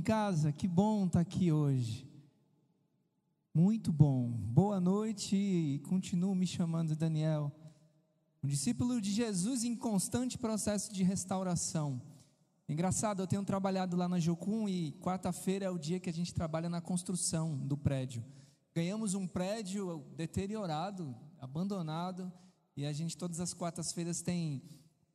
em casa? Que bom estar aqui hoje. Muito bom. Boa noite e continuo me chamando Daniel. Um discípulo de Jesus em constante processo de restauração. Engraçado, eu tenho trabalhado lá na Jocum e quarta-feira é o dia que a gente trabalha na construção do prédio. Ganhamos um prédio deteriorado, abandonado, e a gente todas as quartas-feiras tem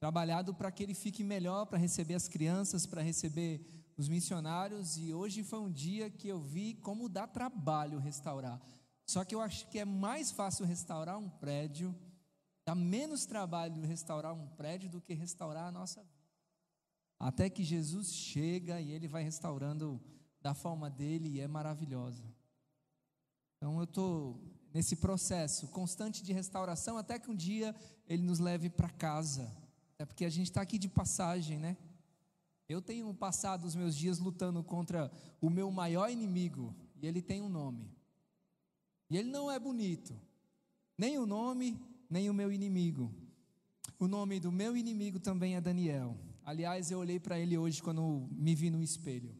trabalhado para que ele fique melhor, para receber as crianças, para receber os missionários, e hoje foi um dia que eu vi como dá trabalho restaurar. Só que eu acho que é mais fácil restaurar um prédio, dá menos trabalho restaurar um prédio do que restaurar a nossa vida. Até que Jesus chega e ele vai restaurando da forma dele e é maravilhosa. Então eu estou nesse processo constante de restauração até que um dia ele nos leve para casa é porque a gente está aqui de passagem, né? Eu tenho passado os meus dias lutando contra o meu maior inimigo, e ele tem um nome. E ele não é bonito, nem o nome, nem o meu inimigo. O nome do meu inimigo também é Daniel. Aliás, eu olhei para ele hoje quando me vi no espelho.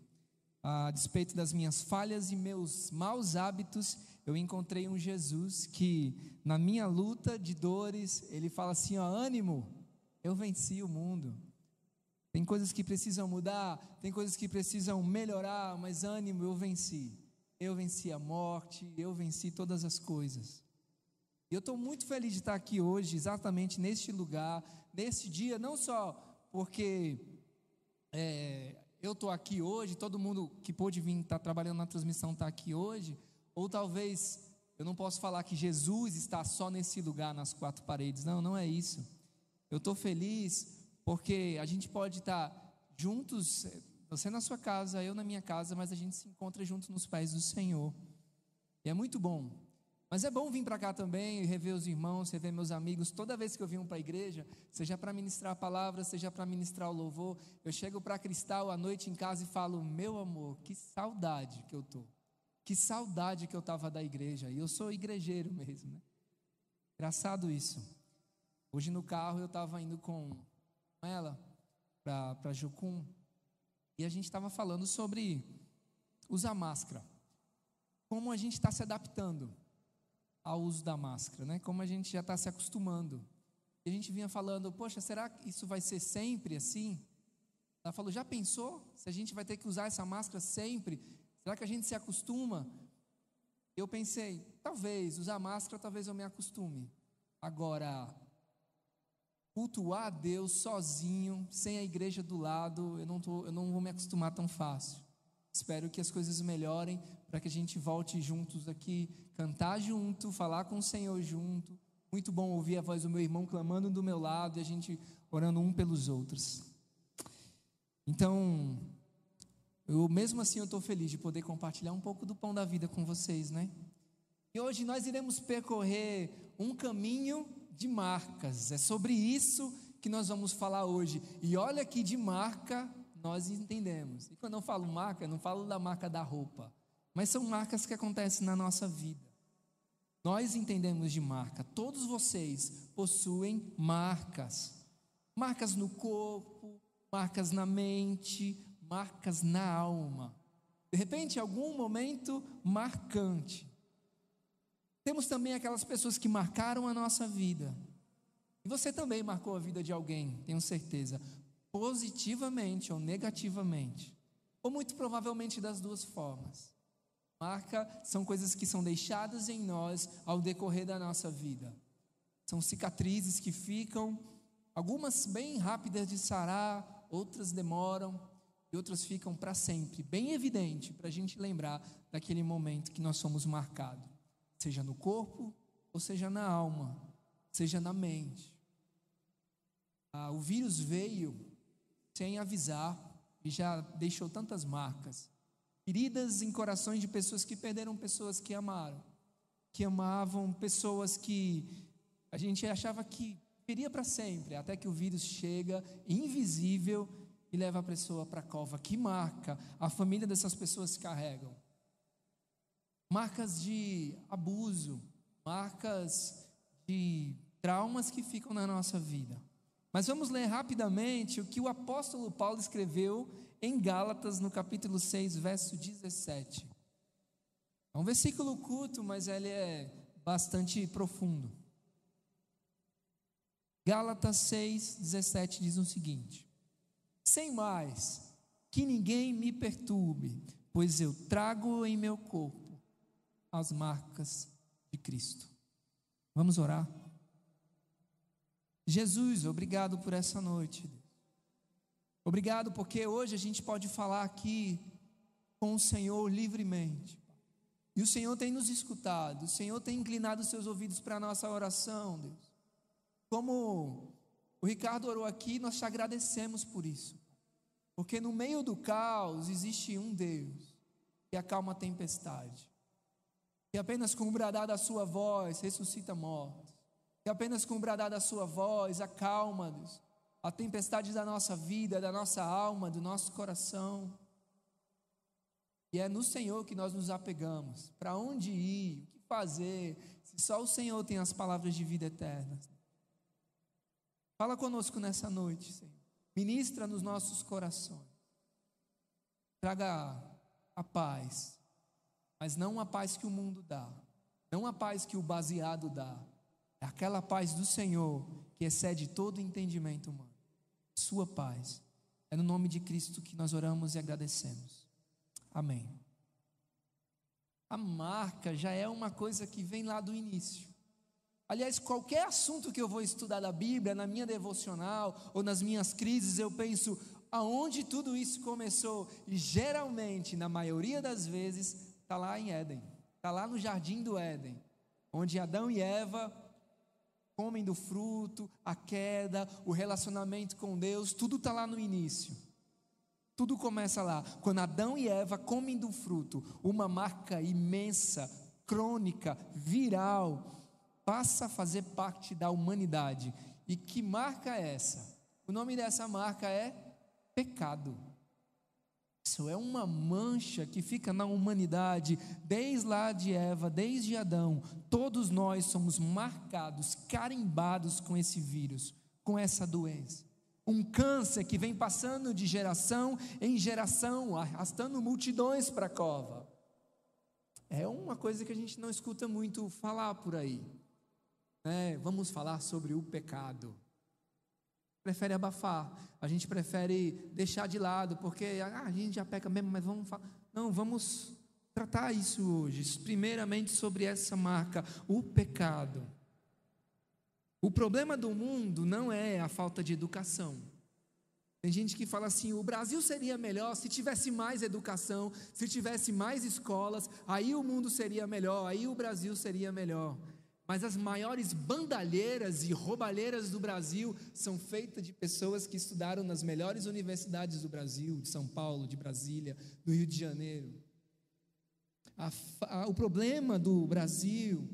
A despeito das minhas falhas e meus maus hábitos, eu encontrei um Jesus que, na minha luta de dores, ele fala assim: ó, ânimo, eu venci o mundo. Tem coisas que precisam mudar, tem coisas que precisam melhorar, mas ânimo, eu venci. Eu venci a morte, eu venci todas as coisas. E eu estou muito feliz de estar aqui hoje, exatamente neste lugar, nesse dia, não só porque é, eu estou aqui hoje, todo mundo que pôde vir estar tá trabalhando na transmissão está aqui hoje, ou talvez eu não posso falar que Jesus está só nesse lugar, nas quatro paredes. Não, não é isso. Eu estou feliz porque a gente pode estar juntos, você na sua casa, eu na minha casa, mas a gente se encontra juntos nos pés do Senhor. E é muito bom. Mas é bom vir para cá também e rever os irmãos, rever meus amigos. Toda vez que eu venho para a igreja, seja para ministrar a palavra, seja para ministrar o louvor, eu chego para Cristal à noite em casa e falo: Meu amor, que saudade que eu tô. Que saudade que eu estava da igreja. E eu sou igrejeiro mesmo. Né? Engraçado isso. Hoje no carro eu estava indo com ela para Jucum e a gente estava falando sobre usar máscara. Como a gente está se adaptando ao uso da máscara, né? Como a gente já está se acostumando. E a gente vinha falando, poxa, será que isso vai ser sempre assim? Ela falou, já pensou se a gente vai ter que usar essa máscara sempre? Será que a gente se acostuma? Eu pensei, talvez, usar máscara, talvez eu me acostume. Agora, cultuar a Deus sozinho, sem a igreja do lado, eu não, tô, eu não vou me acostumar tão fácil. Espero que as coisas melhorem para que a gente volte juntos aqui, cantar junto, falar com o Senhor junto. Muito bom ouvir a voz do meu irmão clamando do meu lado e a gente orando um pelos outros. Então, eu mesmo assim eu estou feliz de poder compartilhar um pouco do pão da vida com vocês, né? E hoje nós iremos percorrer um caminho de marcas. É sobre isso que nós vamos falar hoje. E olha que de marca nós entendemos. E quando eu falo marca, eu não falo da marca da roupa, mas são marcas que acontecem na nossa vida. Nós entendemos de marca. Todos vocês possuem marcas. Marcas no corpo, marcas na mente, marcas na alma. De repente, algum momento marcante. Temos também aquelas pessoas que marcaram a nossa vida. E você também marcou a vida de alguém, tenho certeza, positivamente ou negativamente, ou muito provavelmente das duas formas. Marca são coisas que são deixadas em nós ao decorrer da nossa vida. São cicatrizes que ficam, algumas bem rápidas de sarar, outras demoram e outras ficam para sempre, bem evidente para a gente lembrar daquele momento que nós somos marcados seja no corpo ou seja na alma, seja na mente. Ah, o vírus veio sem avisar e já deixou tantas marcas, feridas em corações de pessoas que perderam pessoas que amaram, que amavam pessoas que a gente achava que viria para sempre, até que o vírus chega invisível e leva a pessoa para a cova. Que marca a família dessas pessoas carregam? Marcas de abuso, marcas de traumas que ficam na nossa vida. Mas vamos ler rapidamente o que o apóstolo Paulo escreveu em Gálatas, no capítulo 6, verso 17. É um versículo curto, mas ele é bastante profundo. Gálatas 6, 17 diz o seguinte: Sem mais, que ninguém me perturbe, pois eu trago em meu corpo as marcas de Cristo. Vamos orar? Jesus, obrigado por essa noite. Obrigado porque hoje a gente pode falar aqui com o Senhor livremente. E o Senhor tem nos escutado, o Senhor tem inclinado os seus ouvidos para a nossa oração, Deus. Como o Ricardo orou aqui, nós te agradecemos por isso. Porque no meio do caos existe um Deus que acalma a tempestade. Que apenas com o bradar da sua voz ressuscita mortos. Que apenas com o bradar da sua voz acalma, Deus, a tempestade da nossa vida, da nossa alma, do nosso coração. E é no Senhor que nós nos apegamos. Para onde ir? O que fazer? Se só o Senhor tem as palavras de vida eterna. Fala conosco nessa noite, Senhor. Ministra nos nossos corações. Traga a paz, mas não a paz que o mundo dá, não a paz que o baseado dá. É aquela paz do Senhor que excede todo entendimento humano. Sua paz. É no nome de Cristo que nós oramos e agradecemos. Amém. A marca já é uma coisa que vem lá do início. Aliás, qualquer assunto que eu vou estudar da Bíblia, na minha devocional ou nas minhas crises, eu penso aonde tudo isso começou. E geralmente, na maioria das vezes, está lá em Éden, está lá no jardim do Éden, onde Adão e Eva comem do fruto, a queda, o relacionamento com Deus, tudo está lá no início. Tudo começa lá, quando Adão e Eva comem do fruto, uma marca imensa, crônica, viral, passa a fazer parte da humanidade. E que marca é essa? O nome dessa marca é pecado. É uma mancha que fica na humanidade, desde lá de Eva, desde Adão. Todos nós somos marcados, carimbados com esse vírus, com essa doença um câncer que vem passando de geração em geração, arrastando multidões para a cova. É uma coisa que a gente não escuta muito falar por aí. É, vamos falar sobre o pecado. Prefere abafar, a gente prefere deixar de lado, porque ah, a gente já peca mesmo, mas vamos falar. Não, vamos tratar isso hoje. Primeiramente sobre essa marca, o pecado. O problema do mundo não é a falta de educação. Tem gente que fala assim: o Brasil seria melhor se tivesse mais educação, se tivesse mais escolas, aí o mundo seria melhor, aí o Brasil seria melhor. Mas as maiores bandalheiras e roubalheiras do Brasil são feitas de pessoas que estudaram nas melhores universidades do Brasil, de São Paulo, de Brasília, do Rio de Janeiro. A, a, o problema do Brasil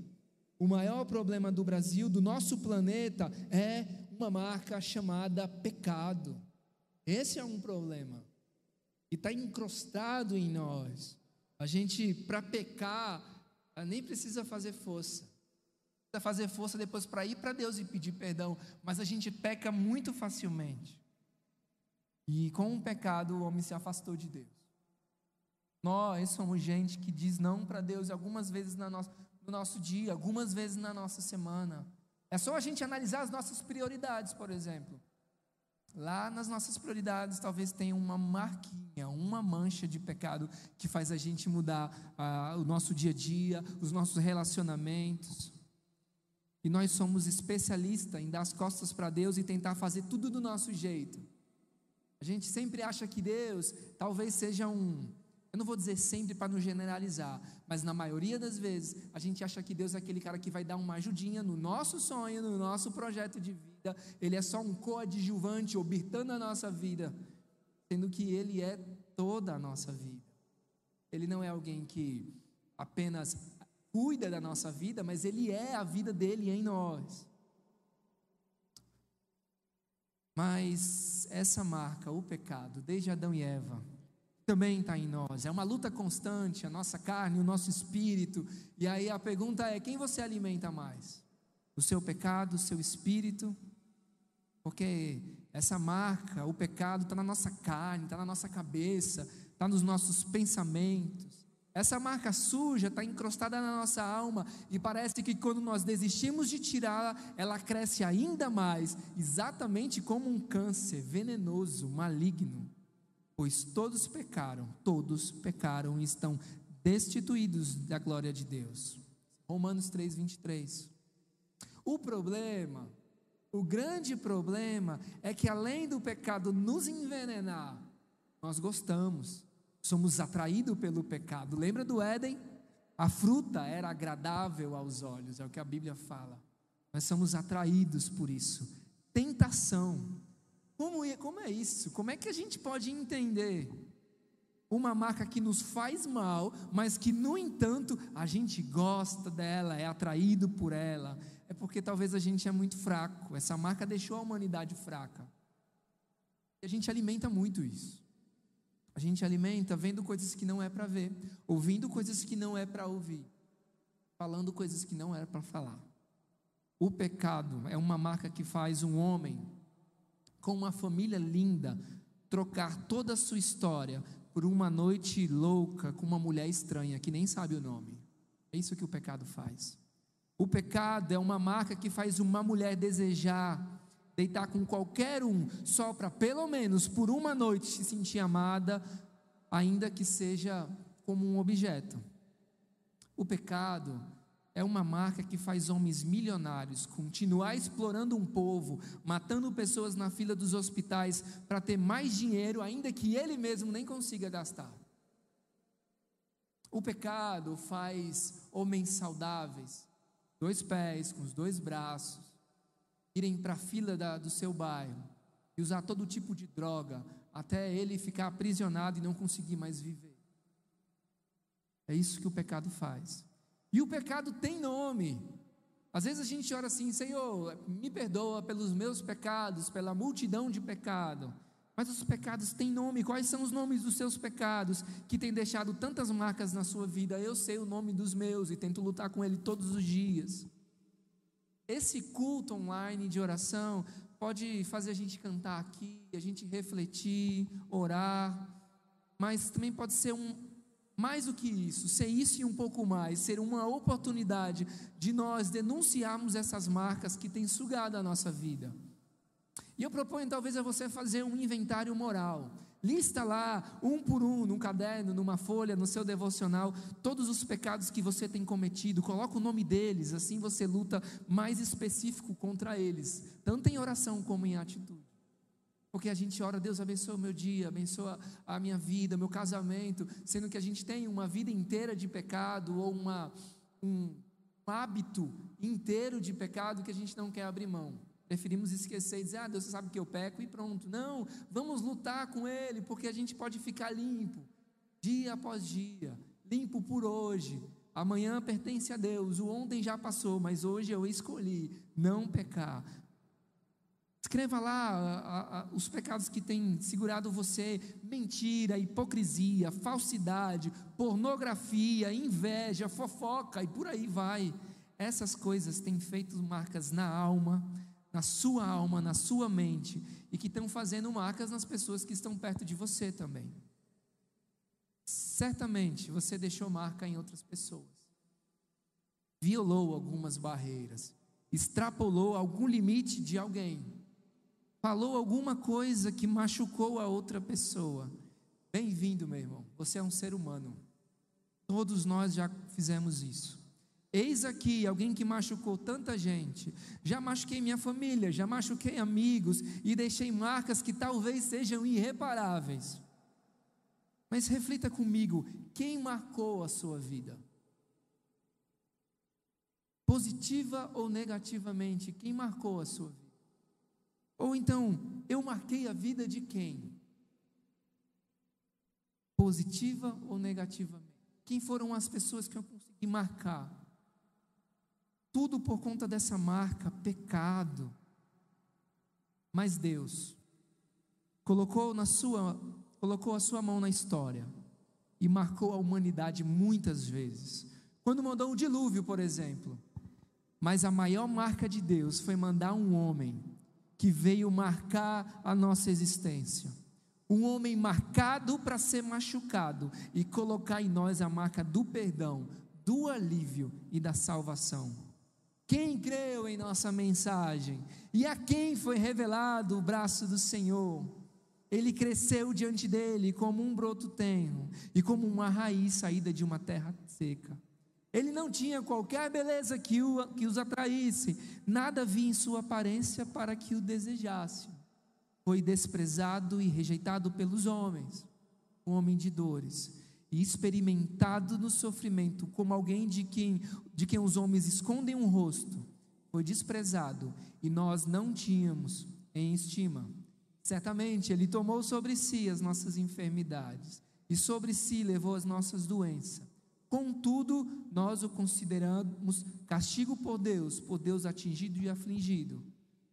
o maior problema do Brasil, do nosso planeta, é uma marca chamada pecado. Esse é um problema. E está encrostado em nós. A gente, para pecar, nem precisa fazer força. Precisa fazer força depois para ir para Deus e pedir perdão. Mas a gente peca muito facilmente. E com o pecado, o homem se afastou de Deus. Nós somos gente que diz não para Deus algumas vezes na nossa no nosso dia, algumas vezes na nossa semana. É só a gente analisar as nossas prioridades, por exemplo. Lá nas nossas prioridades, talvez tenha uma marquinha, uma mancha de pecado que faz a gente mudar ah, o nosso dia a dia, os nossos relacionamentos. E nós somos especialistas em dar as costas para Deus e tentar fazer tudo do nosso jeito. A gente sempre acha que Deus talvez seja um, eu não vou dizer sempre para não generalizar, mas na maioria das vezes a gente acha que Deus é aquele cara que vai dar uma ajudinha no nosso sonho, no nosso projeto de vida. Ele é só um coadjuvante, orbitando a nossa vida, sendo que Ele é toda a nossa vida. Ele não é alguém que apenas cuida da nossa vida, mas Ele é a vida dele em nós. Mas essa marca, o pecado, desde Adão e Eva, também está em nós. É uma luta constante, a nossa carne, o nosso espírito. E aí a pergunta é: quem você alimenta mais? O seu pecado, o seu espírito? Porque Essa marca, o pecado, está na nossa carne, está na nossa cabeça, está nos nossos pensamentos. Essa marca suja está encrostada na nossa alma e parece que quando nós desistimos de tirá-la, ela cresce ainda mais, exatamente como um câncer venenoso, maligno. Pois todos pecaram, todos pecaram e estão destituídos da glória de Deus. Romanos 3, 23. O problema, o grande problema, é que além do pecado nos envenenar, nós gostamos somos atraídos pelo pecado. Lembra do Éden? A fruta era agradável aos olhos, é o que a Bíblia fala. Nós somos atraídos por isso. Tentação. Como é, como é isso? Como é que a gente pode entender uma marca que nos faz mal, mas que, no entanto, a gente gosta dela, é atraído por ela? É porque talvez a gente é muito fraco. Essa marca deixou a humanidade fraca. E a gente alimenta muito isso. A gente alimenta vendo coisas que não é para ver, ouvindo coisas que não é para ouvir, falando coisas que não é para falar. O pecado é uma marca que faz um homem com uma família linda trocar toda a sua história por uma noite louca com uma mulher estranha que nem sabe o nome. É isso que o pecado faz. O pecado é uma marca que faz uma mulher desejar deitar com qualquer um, só para pelo menos por uma noite se sentir amada, ainda que seja como um objeto. O pecado é uma marca que faz homens milionários continuar explorando um povo, matando pessoas na fila dos hospitais para ter mais dinheiro, ainda que ele mesmo nem consiga gastar. O pecado faz homens saudáveis, dois pés, com os dois braços, irem para a fila da, do seu bairro e usar todo tipo de droga até ele ficar aprisionado e não conseguir mais viver. É isso que o pecado faz. E o pecado tem nome. Às vezes a gente ora assim, Senhor, me perdoa pelos meus pecados, pela multidão de pecado. Mas os pecados têm nome. Quais são os nomes dos seus pecados que têm deixado tantas marcas na sua vida? Eu sei o nome dos meus e tento lutar com ele todos os dias. Esse culto online de oração pode fazer a gente cantar aqui, a gente refletir, orar, mas também pode ser um mais do que isso, ser isso e um pouco mais, ser uma oportunidade de nós denunciarmos essas marcas que têm sugado a nossa vida. E eu proponho talvez a você fazer um inventário moral. Lista lá, um por um, num caderno, numa folha, no seu devocional, todos os pecados que você tem cometido. Coloca o nome deles, assim você luta mais específico contra eles, tanto em oração como em atitude. Porque a gente ora, Deus abençoa o meu dia, abençoa a minha vida, meu casamento, sendo que a gente tem uma vida inteira de pecado ou uma, um hábito inteiro de pecado que a gente não quer abrir mão. Preferimos esquecer e dizer, ah, Deus sabe que eu peco e pronto. Não, vamos lutar com Ele, porque a gente pode ficar limpo, dia após dia, limpo por hoje. Amanhã pertence a Deus, o ontem já passou, mas hoje eu escolhi não pecar. Escreva lá a, a, os pecados que têm segurado você: mentira, hipocrisia, falsidade, pornografia, inveja, fofoca e por aí vai. Essas coisas têm feito marcas na alma, na sua alma, na sua mente, e que estão fazendo marcas nas pessoas que estão perto de você também. Certamente você deixou marca em outras pessoas, violou algumas barreiras, extrapolou algum limite de alguém, falou alguma coisa que machucou a outra pessoa. Bem-vindo, meu irmão, você é um ser humano, todos nós já fizemos isso. Eis aqui alguém que machucou tanta gente. Já machuquei minha família, já machuquei amigos e deixei marcas que talvez sejam irreparáveis. Mas reflita comigo: quem marcou a sua vida? Positiva ou negativamente, quem marcou a sua vida? Ou então, eu marquei a vida de quem? Positiva ou negativamente? Quem foram as pessoas que eu consegui marcar? Tudo por conta dessa marca, pecado. Mas Deus colocou na sua colocou a sua mão na história e marcou a humanidade muitas vezes. Quando mandou um dilúvio, por exemplo. Mas a maior marca de Deus foi mandar um homem que veio marcar a nossa existência. Um homem marcado para ser machucado e colocar em nós a marca do perdão, do alívio e da salvação. Quem creu em nossa mensagem e a quem foi revelado o braço do Senhor? Ele cresceu diante dele como um broto tenro e como uma raiz saída de uma terra seca. Ele não tinha qualquer beleza que, o, que os atraísse, nada havia em sua aparência para que o desejasse. Foi desprezado e rejeitado pelos homens, um homem de dores, e experimentado no sofrimento como alguém de quem, de quem os homens escondem um rosto. Foi desprezado e nós não tínhamos em estima. Certamente Ele tomou sobre si as nossas enfermidades e sobre si levou as nossas doenças. Contudo, nós o consideramos castigo por Deus, por Deus atingido e afligido.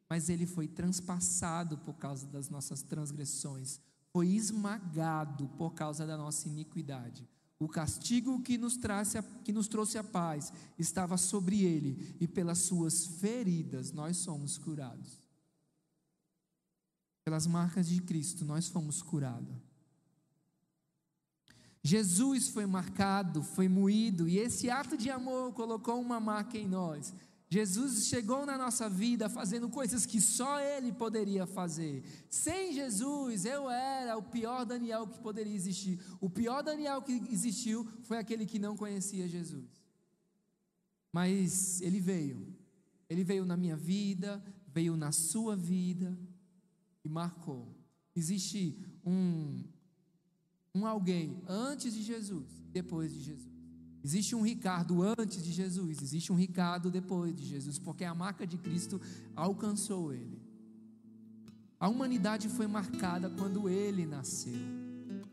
Mas ele foi transpassado por causa das nossas transgressões, foi esmagado por causa da nossa iniquidade. O castigo que nos, trouxe a, que nos trouxe a paz estava sobre ele, e pelas suas feridas nós somos curados. Pelas marcas de Cristo nós fomos curados. Jesus foi marcado, foi moído, e esse ato de amor colocou uma marca em nós. Jesus chegou na nossa vida fazendo coisas que só Ele poderia fazer. Sem Jesus, eu era o pior Daniel que poderia existir. O pior Daniel que existiu foi aquele que não conhecia Jesus. Mas Ele veio. Ele veio na minha vida, veio na sua vida, e marcou. Existe um, um alguém antes de Jesus, depois de Jesus. Existe um Ricardo antes de Jesus, existe um Ricardo depois de Jesus, porque a marca de Cristo alcançou ele. A humanidade foi marcada quando ele nasceu.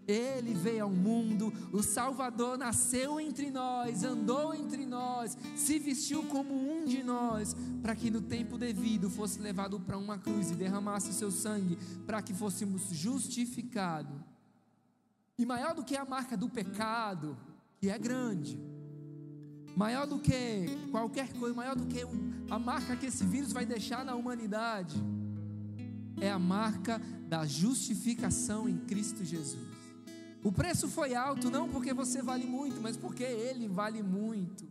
Ele veio ao mundo, o Salvador nasceu entre nós, andou entre nós, se vestiu como um de nós, para que no tempo devido fosse levado para uma cruz e derramasse seu sangue, para que fôssemos justificados. E maior do que a marca do pecado, é grande, maior do que qualquer coisa, maior do que a marca que esse vírus vai deixar na humanidade, é a marca da justificação em Cristo Jesus. O preço foi alto não porque você vale muito, mas porque ele vale muito.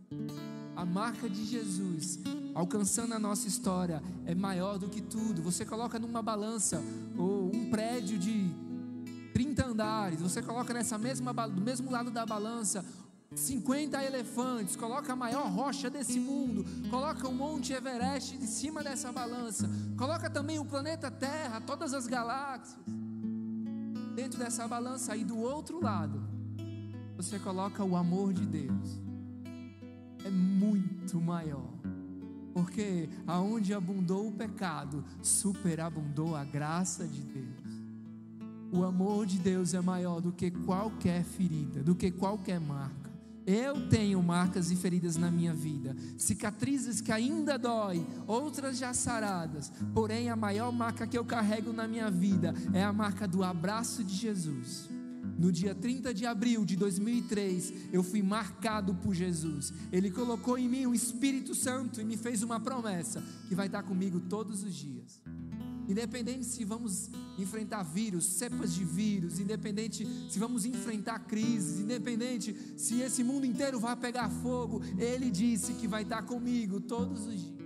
A marca de Jesus alcançando a nossa história é maior do que tudo. Você coloca numa balança ou um prédio de 30 andares, você coloca nessa mesma do mesmo lado da balança 50 elefantes, coloca a maior rocha desse mundo, coloca o Monte Everest em cima dessa balança, coloca também o planeta Terra, todas as galáxias dentro dessa balança aí do outro lado, você coloca o amor de Deus. É muito maior. Porque aonde abundou o pecado, superabundou a graça de Deus. O amor de Deus é maior do que qualquer ferida, do que qualquer marca. Eu tenho marcas e feridas na minha vida, cicatrizes que ainda dói, outras já saradas. Porém, a maior marca que eu carrego na minha vida é a marca do abraço de Jesus. No dia 30 de abril de 2003, eu fui marcado por Jesus. Ele colocou em mim o Espírito Santo e me fez uma promessa que vai estar comigo todos os dias. Independente se vamos enfrentar vírus, cepas de vírus, independente se vamos enfrentar crises, independente se esse mundo inteiro vai pegar fogo, Ele disse que vai estar comigo todos os dias.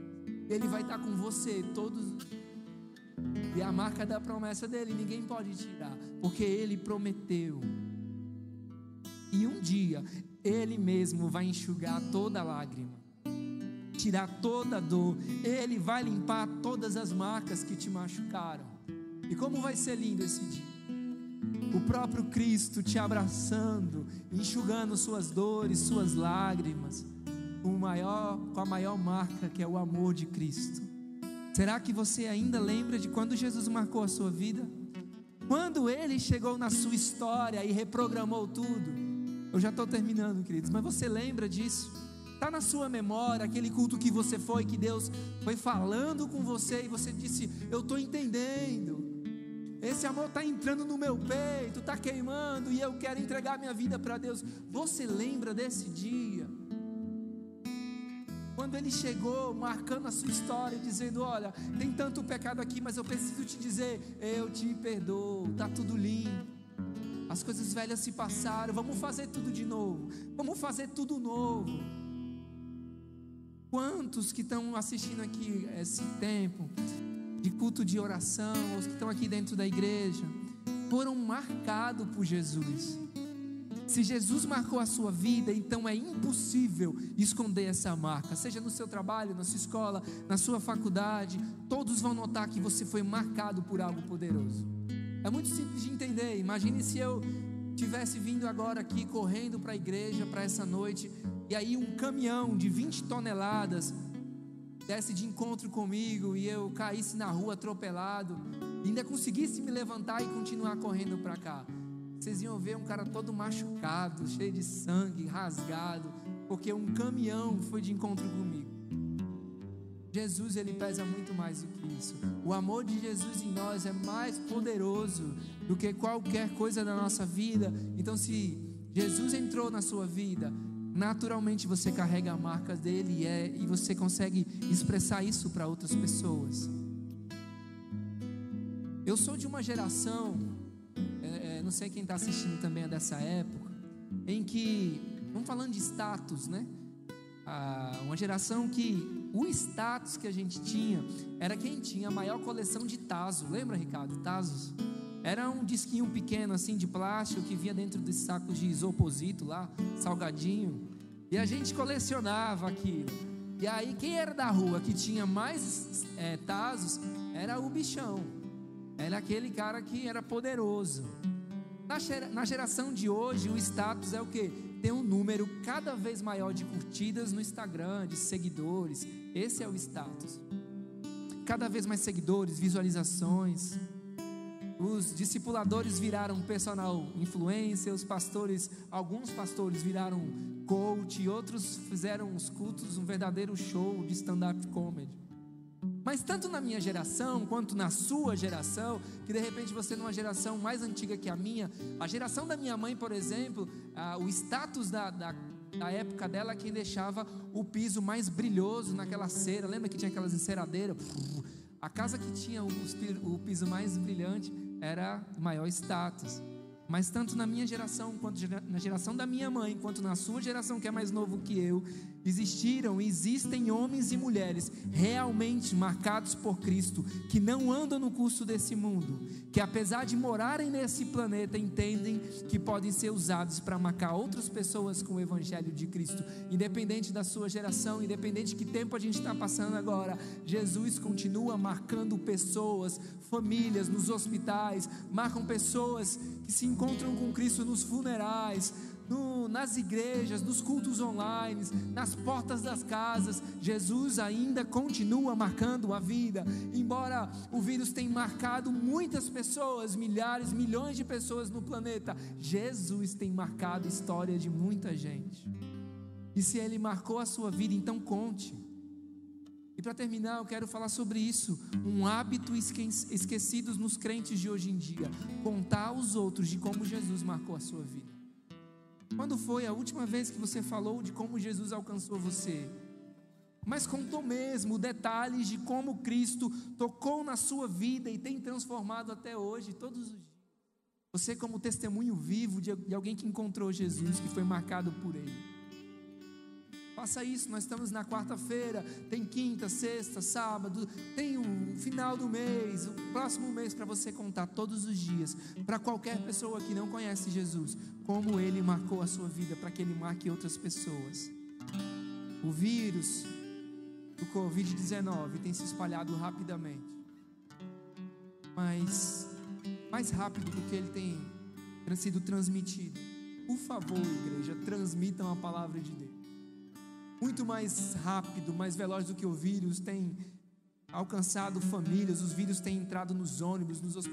Ele vai estar com você todos os dias. E a marca da promessa dele ninguém pode tirar, porque ele prometeu. E um dia ele mesmo vai enxugar toda lágrima tirar toda a dor, Ele vai limpar todas as marcas que te machucaram. E como vai ser lindo esse dia? O próprio Cristo te abraçando, enxugando suas dores, suas lágrimas, com, maior, com a maior marca que é o amor de Cristo. Será que você ainda lembra de quando Jesus marcou a sua vida? Quando ele chegou na sua história e reprogramou tudo? Eu já estou terminando, queridos, mas você lembra disso? Está na sua memória aquele culto que você foi, que Deus foi falando com você e você disse: Eu estou entendendo. Esse amor está entrando no meu peito, está queimando e eu quero entregar minha vida para Deus. Você lembra desse dia? quando ele chegou, marcando a sua história, dizendo: Olha, tem tanto pecado aqui, mas eu preciso te dizer, eu te perdoo, está tudo limpo. As coisas velhas se passaram, vamos fazer tudo de novo, vamos fazer tudo novo. Quantos que estão assistindo aqui esse tempo de culto de oração, os que estão aqui dentro da igreja, foram marcados por Jesus? Se Jesus marcou a sua vida, então é impossível esconder essa marca, seja no seu trabalho, na sua escola, na sua faculdade, todos vão notar que você foi marcado por algo poderoso. É muito simples de entender. Imagine se eu tivesse vindo agora aqui correndo para a igreja para essa noite, e aí um caminhão de 20 toneladas desse de encontro comigo e eu caísse na rua atropelado, e ainda conseguisse me levantar e continuar correndo para cá vocês iam ver um cara todo machucado, cheio de sangue, rasgado, porque um caminhão foi de encontro comigo. Jesus, ele pesa muito mais do que isso. O amor de Jesus em nós é mais poderoso do que qualquer coisa da nossa vida. Então, se Jesus entrou na sua vida, naturalmente você carrega a marca dele e, é, e você consegue expressar isso para outras pessoas. Eu sou de uma geração não sei quem está assistindo também é dessa época, em que, vamos falando de status, né? Ah, uma geração que o status que a gente tinha era quem tinha a maior coleção de Tazo. Lembra, Ricardo? Tazos? Era um disquinho pequeno assim de plástico que vinha dentro dos sacos de isoposito lá, salgadinho. E a gente colecionava aquilo. E aí, quem era da rua que tinha mais é, Tazos era o bichão. Era aquele cara que era poderoso. Na geração de hoje, o status é o que? Tem um número cada vez maior de curtidas no Instagram, de seguidores. Esse é o status. Cada vez mais seguidores, visualizações. Os discipuladores viraram personal influencer, os pastores, alguns pastores viraram coach, outros fizeram os cultos um verdadeiro show de stand-up comedy. Mas tanto na minha geração quanto na sua geração, que de repente você numa geração mais antiga que a minha, a geração da minha mãe, por exemplo, ah, o status da, da, da, época dela quem deixava o piso mais brilhoso naquela cera, lembra que tinha aquelas enceradeiras? A casa que tinha o piso mais brilhante era maior status. Mas tanto na minha geração, quanto na geração da minha mãe, quanto na sua geração que é mais novo que eu, existiram e existem homens e mulheres realmente marcados por Cristo, que não andam no curso desse mundo, que apesar de morarem nesse planeta, entendem que podem ser usados para marcar outras pessoas com o Evangelho de Cristo, independente da sua geração, independente de que tempo a gente está passando agora, Jesus continua marcando pessoas, famílias nos hospitais, marcam pessoas que se encontram com Cristo nos funerais, no, nas igrejas, nos cultos online, nas portas das casas. Jesus ainda continua marcando a vida, embora o vírus tenha marcado muitas pessoas, milhares, milhões de pessoas no planeta. Jesus tem marcado a história de muita gente. E se ele marcou a sua vida, então conte. E para terminar, eu quero falar sobre isso, um hábito esquecido nos crentes de hoje em dia, contar aos outros de como Jesus marcou a sua vida. Quando foi a última vez que você falou de como Jesus alcançou você? Mas contou mesmo detalhes de como Cristo tocou na sua vida e tem transformado até hoje, todos os dias. Você, como testemunho vivo de alguém que encontrou Jesus, que foi marcado por Ele. Faça isso, nós estamos na quarta-feira, tem quinta, sexta, sábado, tem o final do mês, o próximo mês para você contar todos os dias, para qualquer pessoa que não conhece Jesus, como ele marcou a sua vida, para que ele marque outras pessoas. O vírus do Covid-19 tem se espalhado rapidamente, mas mais rápido do que ele tem sido transmitido. Por favor, igreja, transmitam a palavra de Deus muito mais rápido, mais veloz do que o vírus, tem alcançado famílias, os vírus têm entrado nos ônibus, nos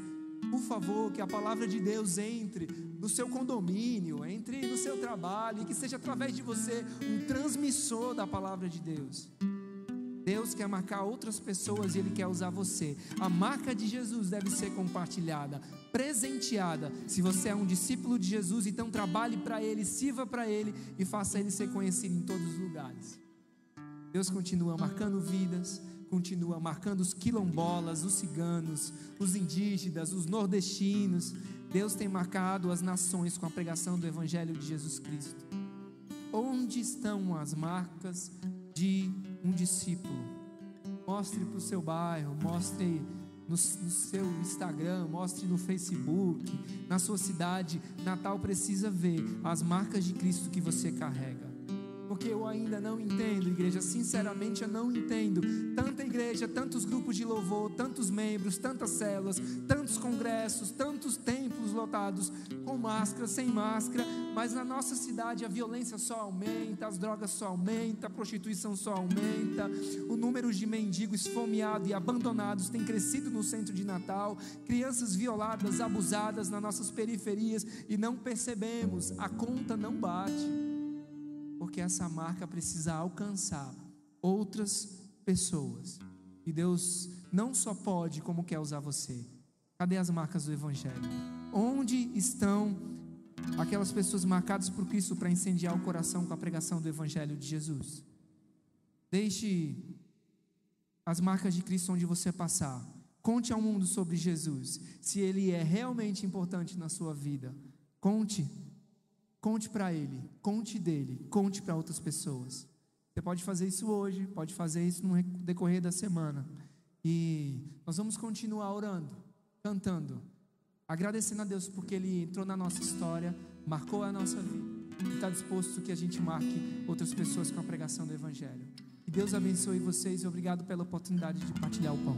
Por favor, que a palavra de Deus entre no seu condomínio, entre no seu trabalho, e que seja através de você um transmissor da palavra de Deus. Deus quer marcar outras pessoas e Ele quer usar você. A marca de Jesus deve ser compartilhada, presenteada. Se você é um discípulo de Jesus, então trabalhe para Ele, sirva para Ele e faça Ele ser conhecido em todos os lugares. Deus continua marcando vidas, continua marcando os quilombolas, os ciganos, os indígenas, os nordestinos. Deus tem marcado as nações com a pregação do Evangelho de Jesus Cristo. Onde estão as marcas de um discípulo? Mostre para o seu bairro, mostre no, no, seu Instagram, mostre no Facebook, na sua cidade. Natal precisa ver as marcas de Cristo que você carrega porque eu ainda não entendo, igreja, sinceramente eu não entendo. Tanta igreja, tantos grupos de louvor, tantos membros, tantas células, tantos congressos, tantos templos lotados, com máscara, sem máscara, mas na nossa cidade a violência só aumenta, as drogas só aumentam, a prostituição só aumenta, o número de mendigos esfomeados e abandonados tem crescido no centro de Natal, crianças violadas, abusadas nas nossas periferias e não percebemos, a conta não bate porque essa marca precisa alcançar outras pessoas. E Deus não só pode, como quer usar você. Cadê as marcas do Evangelho? Onde estão aquelas pessoas marcadas por Cristo para incendiar o coração com a pregação do Evangelho de Jesus? Deixe as marcas de Cristo onde você passar. Conte ao mundo sobre Jesus, se ele é realmente importante na sua vida. Conte Conte para ele, conte dele, conte para outras pessoas. Você pode fazer isso hoje, pode fazer isso no decorrer da semana. E nós vamos continuar orando, cantando, agradecendo a Deus porque Ele entrou na nossa história, marcou a nossa vida e está disposto que a gente marque outras pessoas com a pregação do Evangelho. Que Deus abençoe vocês e obrigado pela oportunidade de partilhar o pão.